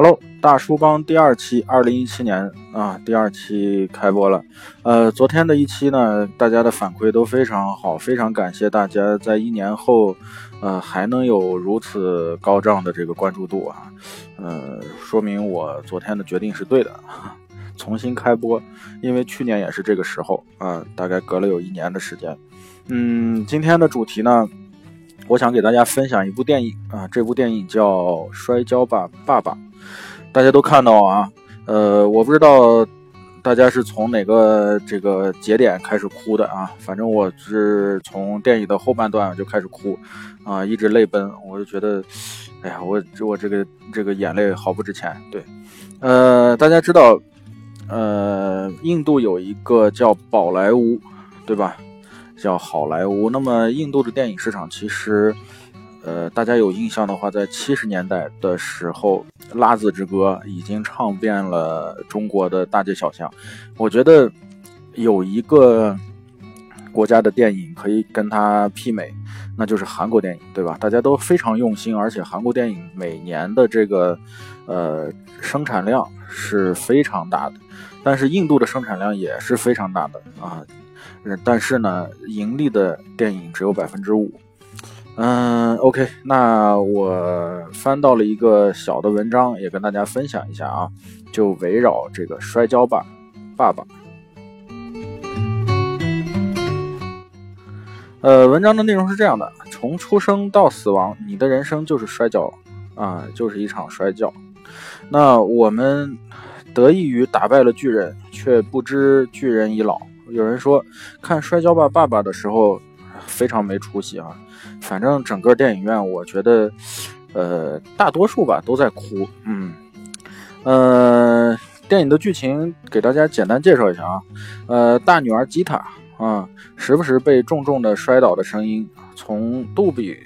Hello，大叔帮第二期，二零一七年啊，第二期开播了。呃，昨天的一期呢，大家的反馈都非常好，非常感谢大家在一年后，呃，还能有如此高涨的这个关注度啊，呃，说明我昨天的决定是对的，重新开播。因为去年也是这个时候啊，大概隔了有一年的时间。嗯，今天的主题呢，我想给大家分享一部电影啊，这部电影叫《摔跤吧，爸爸》。大家都看到啊，呃，我不知道大家是从哪个这个节点开始哭的啊，反正我是从电影的后半段就开始哭，啊，一直泪奔，我就觉得，哎呀，我这我这个这个眼泪好不值钱。对，呃，大家知道，呃，印度有一个叫宝莱坞，对吧？叫好莱坞。那么印度的电影市场其实。呃，大家有印象的话，在七十年代的时候，《拉子之歌》已经唱遍了中国的大街小巷。我觉得有一个国家的电影可以跟它媲美，那就是韩国电影，对吧？大家都非常用心，而且韩国电影每年的这个呃生产量是非常大的。但是印度的生产量也是非常大的啊，但是呢，盈利的电影只有百分之五。嗯，OK，那我翻到了一个小的文章，也跟大家分享一下啊，就围绕这个摔跤吧，爸爸。呃，文章的内容是这样的：从出生到死亡，你的人生就是摔跤啊，就是一场摔跤。那我们得益于打败了巨人，却不知巨人已老。有人说，看摔跤吧，爸爸的时候。非常没出息啊！反正整个电影院，我觉得，呃，大多数吧都在哭。嗯，呃，电影的剧情给大家简单介绍一下啊。呃，大女儿吉塔啊，时不时被重重的摔倒的声音从杜比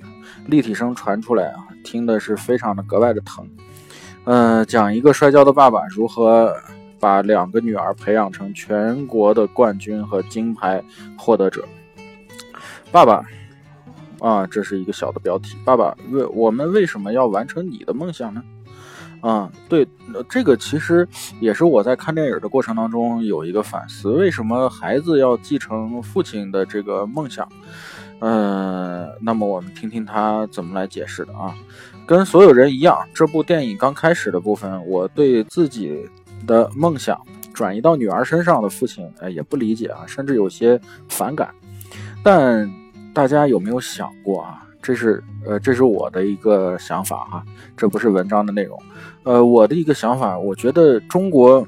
立体声传出来啊，听的是非常的格外的疼。呃，讲一个摔跤的爸爸如何把两个女儿培养成全国的冠军和金牌获得者。爸爸，啊，这是一个小的标题。爸爸，为我们为什么要完成你的梦想呢？啊，对，这个其实也是我在看电影的过程当中有一个反思：为什么孩子要继承父亲的这个梦想？嗯，那么我们听听他怎么来解释的啊。跟所有人一样，这部电影刚开始的部分，我对自己的梦想转移到女儿身上的父亲，哎，也不理解啊，甚至有些反感，但。大家有没有想过啊？这是呃，这是我的一个想法哈，这不是文章的内容。呃，我的一个想法，我觉得中国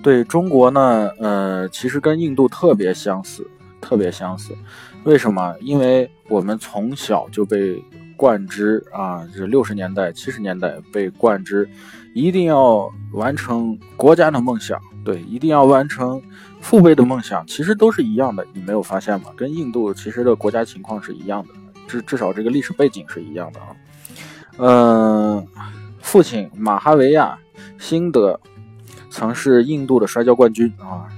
对中国呢，呃，其实跟印度特别相似，特别相似。为什么？因为我们从小就被灌之啊，是六十年代、七十年代被灌之，一定要完成国家的梦想，对，一定要完成。父辈的梦想其实都是一样的，你没有发现吗？跟印度其实的国家情况是一样的，至至少这个历史背景是一样的啊。嗯，父亲马哈维亚辛德曾是印度的摔跤冠军啊，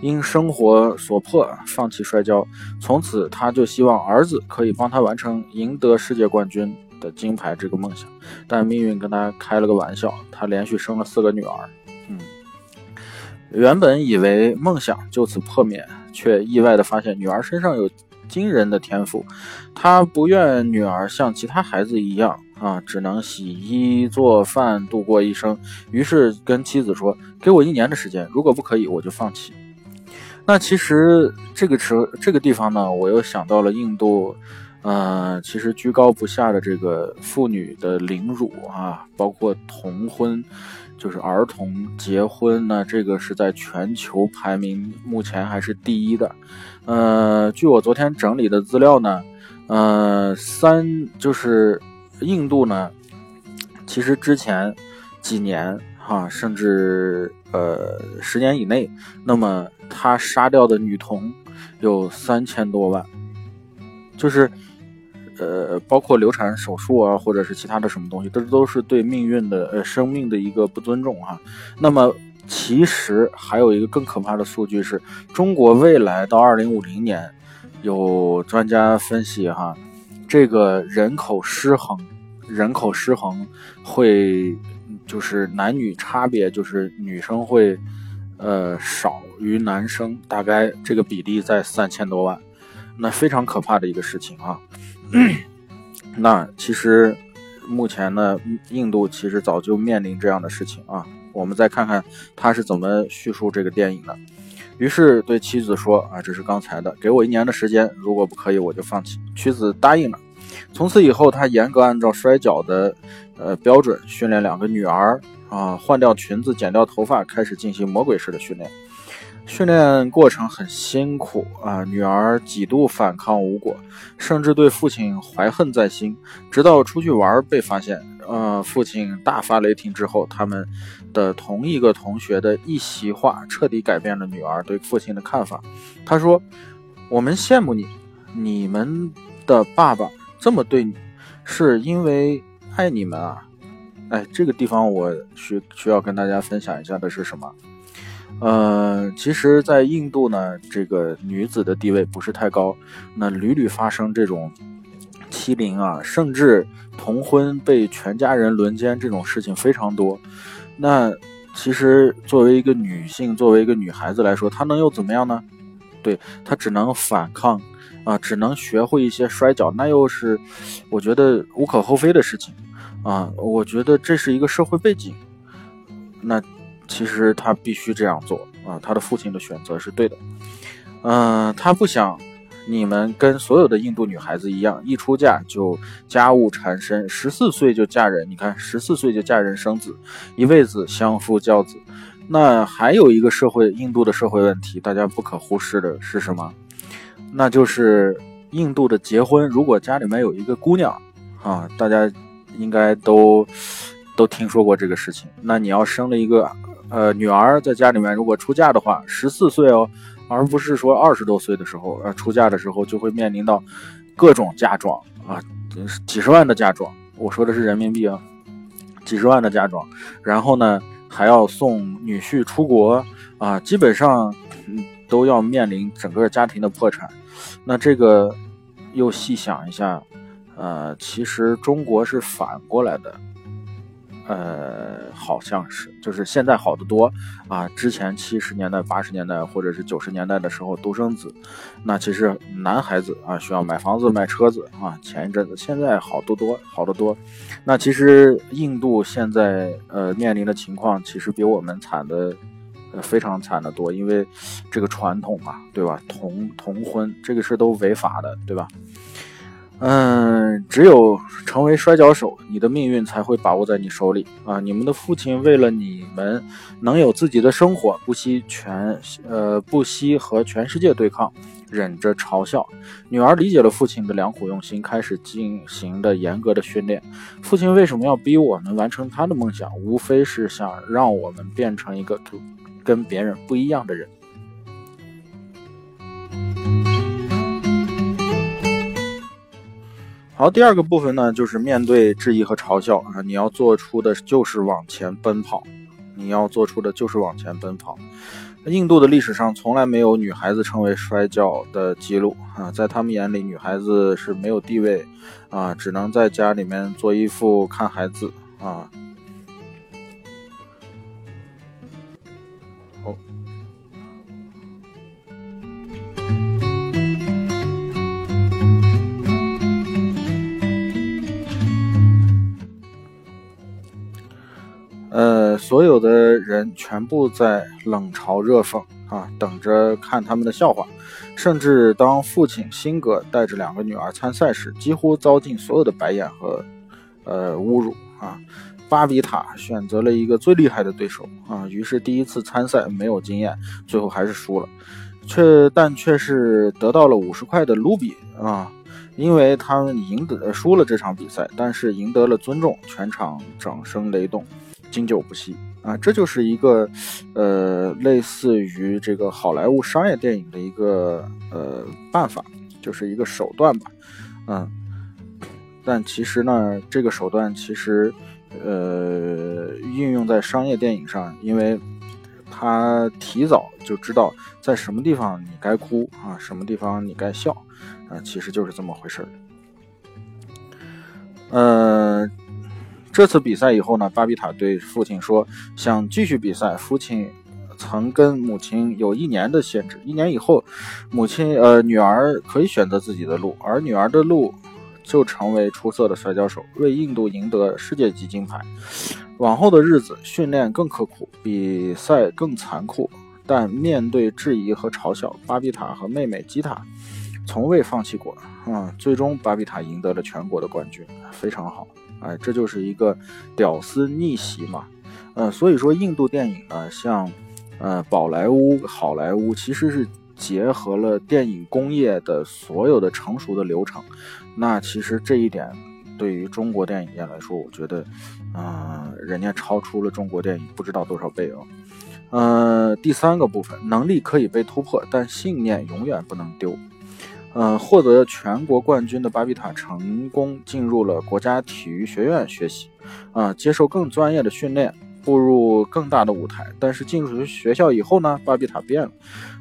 因生活所迫放弃摔跤，从此他就希望儿子可以帮他完成赢得世界冠军的金牌这个梦想，但命运跟他开了个玩笑，他连续生了四个女儿。原本以为梦想就此破灭，却意外地发现女儿身上有惊人的天赋。他不愿女儿像其他孩子一样啊，只能洗衣做饭度过一生，于是跟妻子说：“给我一年的时间，如果不可以，我就放弃。”那其实这个时这个地方呢，我又想到了印度，呃，其实居高不下的这个妇女的凌辱啊，包括童婚。就是儿童结婚呢，这个是在全球排名目前还是第一的。呃，据我昨天整理的资料呢，呃，三就是印度呢，其实之前几年哈，甚至呃十年以内，那么他杀掉的女童有三千多万，就是。呃，包括流产手术啊，或者是其他的什么东西，这都是对命运的呃生命的一个不尊重哈。那么，其实还有一个更可怕的数据是，中国未来到二零五零年，有专家分析哈，这个人口失衡人口失衡，会就是男女差别，就是女生会呃少于男生，大概这个比例在三千多万，那非常可怕的一个事情啊。那其实目前呢，印度其实早就面临这样的事情啊。我们再看看他是怎么叙述这个电影的。于是对妻子说：“啊，这是刚才的，给我一年的时间，如果不可以，我就放弃。”妻子答应了。从此以后，他严格按照摔跤的呃标准训练两个女儿啊，换掉裙子，剪掉头发，开始进行魔鬼式的训练。训练过程很辛苦啊，女儿几度反抗无果，甚至对父亲怀恨在心。直到出去玩被发现，呃，父亲大发雷霆之后，他们的同一个同学的一席话彻底改变了女儿对父亲的看法。他说：“我们羡慕你，你们的爸爸这么对你，是因为爱你们啊。”哎，这个地方我需需要跟大家分享一下的是什么？呃，其实，在印度呢，这个女子的地位不是太高，那屡屡发生这种欺凌啊，甚至同婚被全家人轮奸这种事情非常多。那其实作为一个女性，作为一个女孩子来说，她能又怎么样呢？对她只能反抗啊，只能学会一些摔跤，那又是我觉得无可厚非的事情啊。我觉得这是一个社会背景，那。其实他必须这样做啊！他的父亲的选择是对的，嗯，他不想你们跟所有的印度女孩子一样，一出嫁就家务缠身，十四岁就嫁人。你看，十四岁就嫁人生子，一辈子相夫教子。那还有一个社会，印度的社会问题，大家不可忽视的是什么？那就是印度的结婚，如果家里面有一个姑娘啊，大家应该都都听说过这个事情。那你要生了一个。呃，女儿在家里面如果出嫁的话，十四岁哦，而不是说二十多岁的时候，呃，出嫁的时候就会面临到各种嫁妆啊，几十万的嫁妆，我说的是人民币啊，几十万的嫁妆，然后呢还要送女婿出国啊，基本上都要面临整个家庭的破产。那这个又细想一下，呃，其实中国是反过来的。呃，好像是，就是现在好得多啊。之前七十年代、八十年代或者是九十年代的时候，独生子，那其实男孩子啊需要买房子、买车子啊。前一阵子，现在好得多，好得多。那其实印度现在呃面临的情况，其实比我们惨的非常惨的多，因为这个传统嘛，对吧？同同婚这个是都违法的，对吧？嗯，只有成为摔跤手，你的命运才会把握在你手里啊！你们的父亲为了你们能有自己的生活，不惜全呃不惜和全世界对抗，忍着嘲笑。女儿理解了父亲的良苦用心，开始进行的严格的训练。父亲为什么要逼我们完成他的梦想？无非是想让我们变成一个跟别人不一样的人。好，第二个部分呢，就是面对质疑和嘲笑啊，你要做出的就是往前奔跑，你要做出的就是往前奔跑。印度的历史上从来没有女孩子成为摔跤的记录啊，在他们眼里，女孩子是没有地位啊，只能在家里面做衣服、看孩子啊。所有的人全部在冷嘲热讽啊，等着看他们的笑话。甚至当父亲辛格带着两个女儿参赛时，几乎遭尽所有的白眼和呃侮辱啊。巴比塔选择了一个最厉害的对手啊，于是第一次参赛没有经验，最后还是输了，却但却是得到了五十块的卢比啊，因为他赢得输了这场比赛，但是赢得了尊重，全场掌声雷动。经久不息啊，这就是一个，呃，类似于这个好莱坞商业电影的一个呃办法，就是一个手段吧，嗯，但其实呢，这个手段其实，呃，运用在商业电影上，因为他提早就知道在什么地方你该哭啊，什么地方你该笑，啊，其实就是这么回事儿，呃。这次比赛以后呢，巴比塔对父亲说想继续比赛。父亲曾跟母亲有一年的限制，一年以后，母亲呃女儿可以选择自己的路，而女儿的路就成为出色的摔跤手，为印度赢得世界级金牌。往后的日子，训练更刻苦，比赛更残酷。但面对质疑和嘲笑，巴比塔和妹妹吉塔从未放弃过。啊，最终巴比塔赢得了全国的冠军，非常好。哎，这就是一个屌丝逆袭嘛。呃，所以说印度电影呢，像呃宝莱坞、好莱坞，其实是结合了电影工业的所有的成熟的流程。那其实这一点对于中国电影业来说，我觉得，啊，人家超出了中国电影不知道多少倍哦。呃，第三个部分，能力可以被突破，但信念永远不能丢。呃，获得全国冠军的巴比塔成功进入了国家体育学院学习，啊，接受更专业的训练，步入更大的舞台。但是进入学校以后呢，巴比塔变了。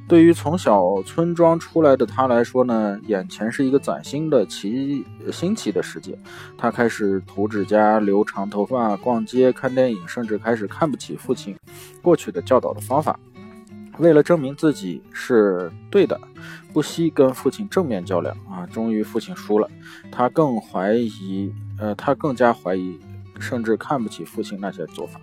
对于从小村庄出来的他来说呢，眼前是一个崭新的奇新奇的世界。他开始涂指甲、留长头发、逛街、看电影，甚至开始看不起父亲过去的教导的方法。为了证明自己是对的，不惜跟父亲正面较量啊！终于父亲输了，他更怀疑，呃，他更加怀疑，甚至看不起父亲那些做法。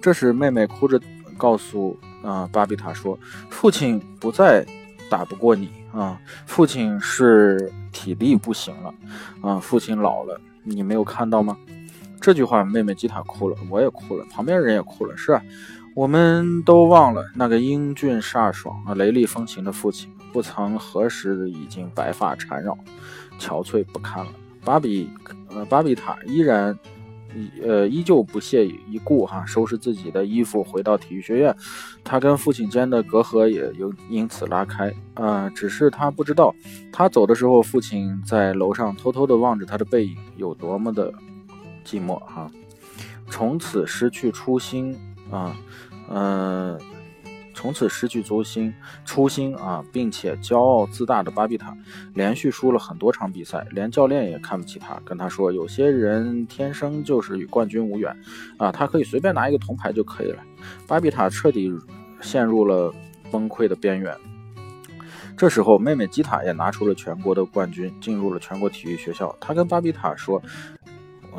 这时，妹妹哭着告诉。啊，巴比塔说：“父亲不再打不过你啊，父亲是体力不行了啊，父亲老了，你没有看到吗？”这句话，妹妹吉塔哭了，我也哭了，旁边人也哭了。是啊，我们都忘了那个英俊飒爽啊、雷厉风行的父亲，不曾何时已经白发缠绕，憔悴不堪了。巴比，呃，巴比塔依然。呃，依旧不屑一顾哈，收拾自己的衣服回到体育学院。他跟父亲间的隔阂也有因此拉开啊。只是他不知道，他走的时候，父亲在楼上偷偷地望着他的背影，有多么的寂寞哈。从此失去初心啊，嗯。从此失去初心，初心啊，并且骄傲自大的巴比塔，连续输了很多场比赛，连教练也看不起他，跟他说：“有些人天生就是与冠军无缘，啊，他可以随便拿一个铜牌就可以了。”巴比塔彻底陷入了崩溃的边缘。这时候，妹妹吉塔也拿出了全国的冠军，进入了全国体育学校。他跟巴比塔说：“，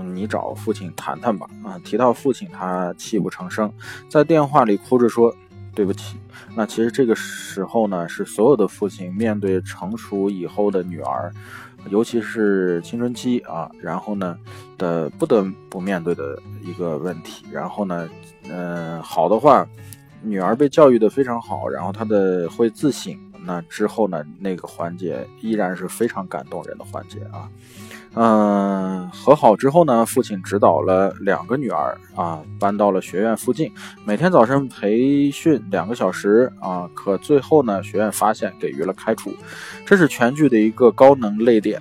你找父亲谈谈吧。”啊，提到父亲，他泣不成声，在电话里哭着说。对不起，那其实这个时候呢，是所有的父亲面对成熟以后的女儿，尤其是青春期啊，然后呢的不得不面对的一个问题。然后呢，嗯，好的话，女儿被教育的非常好，然后她的会自省，那之后呢，那个环节依然是非常感动人的环节啊。嗯，和好之后呢，父亲指导了两个女儿啊，搬到了学院附近，每天早晨培训两个小时啊。可最后呢，学院发现，给予了开除。这是全剧的一个高能泪点。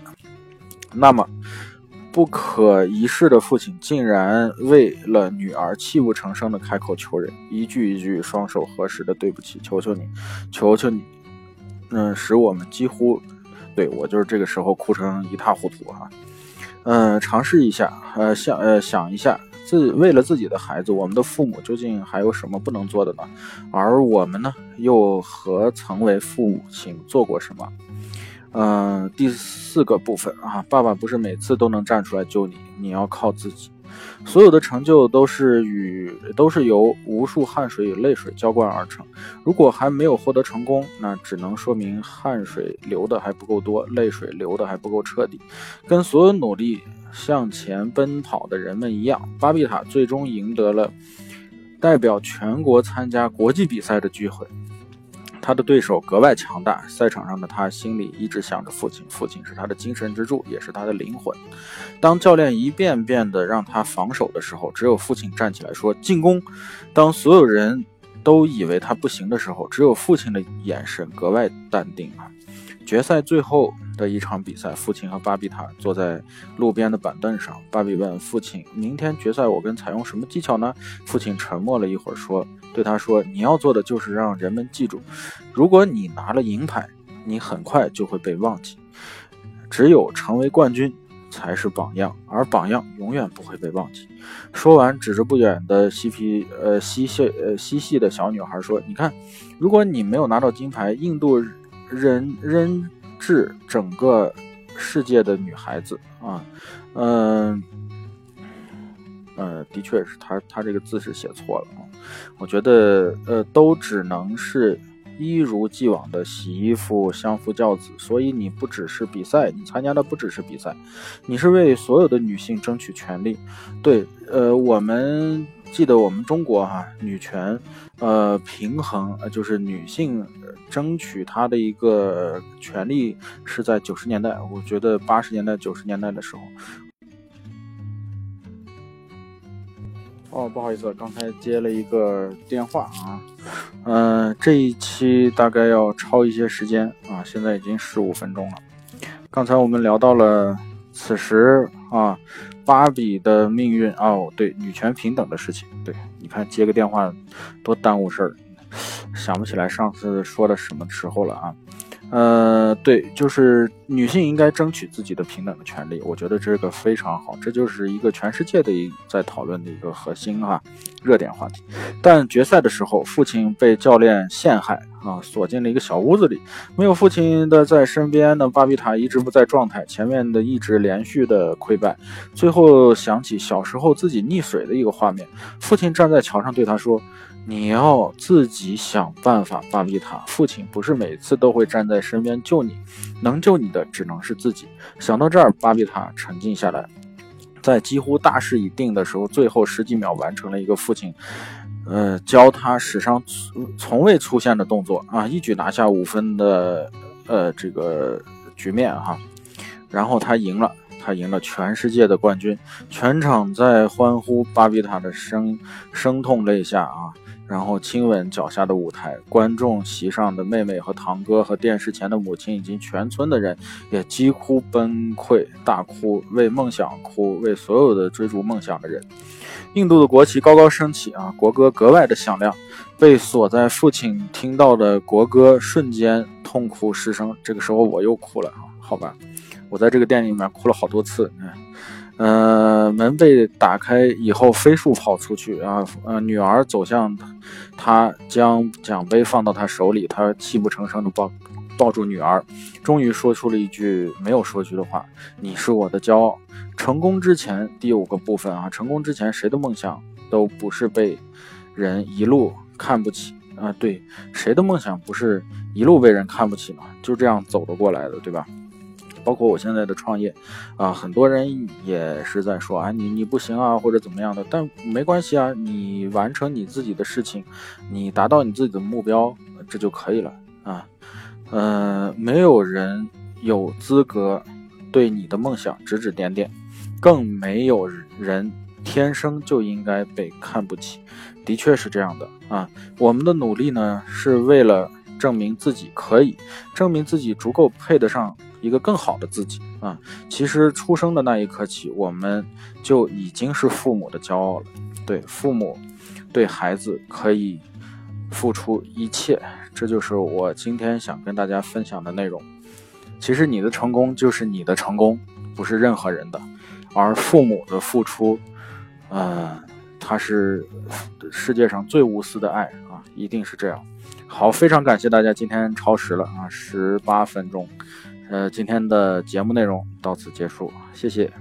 那么，不可一世的父亲竟然为了女儿泣不成声的开口求人，一句一句双手合十的对不起，求求你，求求你，嗯，使我们几乎。对我就是这个时候哭成一塌糊涂哈，嗯，尝试一下，呃，想呃想一下，自为了自己的孩子，我们的父母究竟还有什么不能做的呢？而我们呢，又何曾为父母亲做过什么？嗯，第四个部分啊，爸爸不是每次都能站出来救你，你要靠自己。所有的成就都是与都是由无数汗水与泪水浇灌而成。如果还没有获得成功，那只能说明汗水流的还不够多，泪水流的还不够彻底。跟所有努力向前奔跑的人们一样，巴比塔最终赢得了代表全国参加国际比赛的机会。他的对手格外强大，赛场上的他心里一直想着父亲，父亲是他的精神支柱，也是他的灵魂。当教练一遍遍的让他防守的时候，只有父亲站起来说进攻。当所有人都以为他不行的时候，只有父亲的眼神格外淡定啊。决赛最后的一场比赛，父亲和巴比塔坐在路边的板凳上。巴比问父亲：“明天决赛我跟采用什么技巧呢？”父亲沉默了一会儿，说：“对他说，你要做的就是让人们记住，如果你拿了银牌，你很快就会被忘记。只有成为冠军，才是榜样，而榜样永远不会被忘记。说完，指着不远的嬉皮呃嬉戏呃嬉戏的小女孩说：“你看，如果你没有拿到金牌，印度人人质整个世界的女孩子啊，嗯呃，的确是他他这个字是写错了啊，我觉得呃都只能是。”一如既往的洗衣服、相夫教子，所以你不只是比赛，你参加的不只是比赛，你是为所有的女性争取权利。对，呃，我们记得我们中国哈，女权，呃，平衡，就是女性争取她的一个权利是在九十年代，我觉得八十年代、九十年代的时候。哦，不好意思，刚才接了一个电话啊。嗯，这一期大概要超一些时间啊，现在已经十五分钟了。刚才我们聊到了此时啊，芭比的命运哦，对，女权平等的事情。对，你看接个电话多耽误事儿，想不起来上次说的什么时候了啊。呃，对，就是女性应该争取自己的平等的权利，我觉得这个非常好，这就是一个全世界的一在讨论的一个核心哈，热点话题。但决赛的时候，父亲被教练陷害啊，锁进了一个小屋子里，没有父亲的在身边呢，巴比塔一直不在状态，前面的一直连续的溃败，最后想起小时候自己溺水的一个画面，父亲站在桥上对他说。你要自己想办法，巴比塔。父亲不是每次都会站在身边救你，能救你的只能是自己。想到这儿，巴比塔沉静下来，在几乎大势已定的时候，最后十几秒完成了一个父亲，呃，教他史上从未出现的动作啊，一举拿下五分的呃这个局面哈。然后他赢了，他赢了全世界的冠军，全场在欢呼巴比塔的声声痛泪下啊。然后亲吻脚下的舞台，观众席上的妹妹和堂哥和电视前的母亲，以及全村的人也几乎崩溃大哭，为梦想哭，为所有的追逐梦想的人。印度的国旗高高升起啊，国歌格外的响亮。被锁在父亲听到的国歌，瞬间痛哭失声。这个时候我又哭了啊，好吧，我在这个电影里面哭了好多次。嗯。呃，门被打开以后，飞速跑出去啊！呃，女儿走向他，将奖杯放到他手里，他泣不成声的抱抱住女儿，终于说出了一句没有说出的话：“你是我的骄傲。”成功之前，第五个部分啊，成功之前，谁的梦想都不是被人一路看不起啊？对，谁的梦想不是一路被人看不起嘛？就这样走得过来的，对吧？包括我现在的创业，啊，很多人也是在说啊，你你不行啊，或者怎么样的，但没关系啊，你完成你自己的事情，你达到你自己的目标，这就可以了啊。嗯，没有人有资格对你的梦想指指点点，更没有人天生就应该被看不起。的确是这样的啊，我们的努力呢，是为了证明自己可以，证明自己足够配得上。一个更好的自己啊！其实出生的那一刻起，我们就已经是父母的骄傲了。对，父母对孩子可以付出一切，这就是我今天想跟大家分享的内容。其实你的成功就是你的成功，不是任何人的。而父母的付出，呃，他是世界上最无私的爱啊，一定是这样。好，非常感谢大家今天超时了啊，十八分钟。呃，今天的节目内容到此结束，谢谢。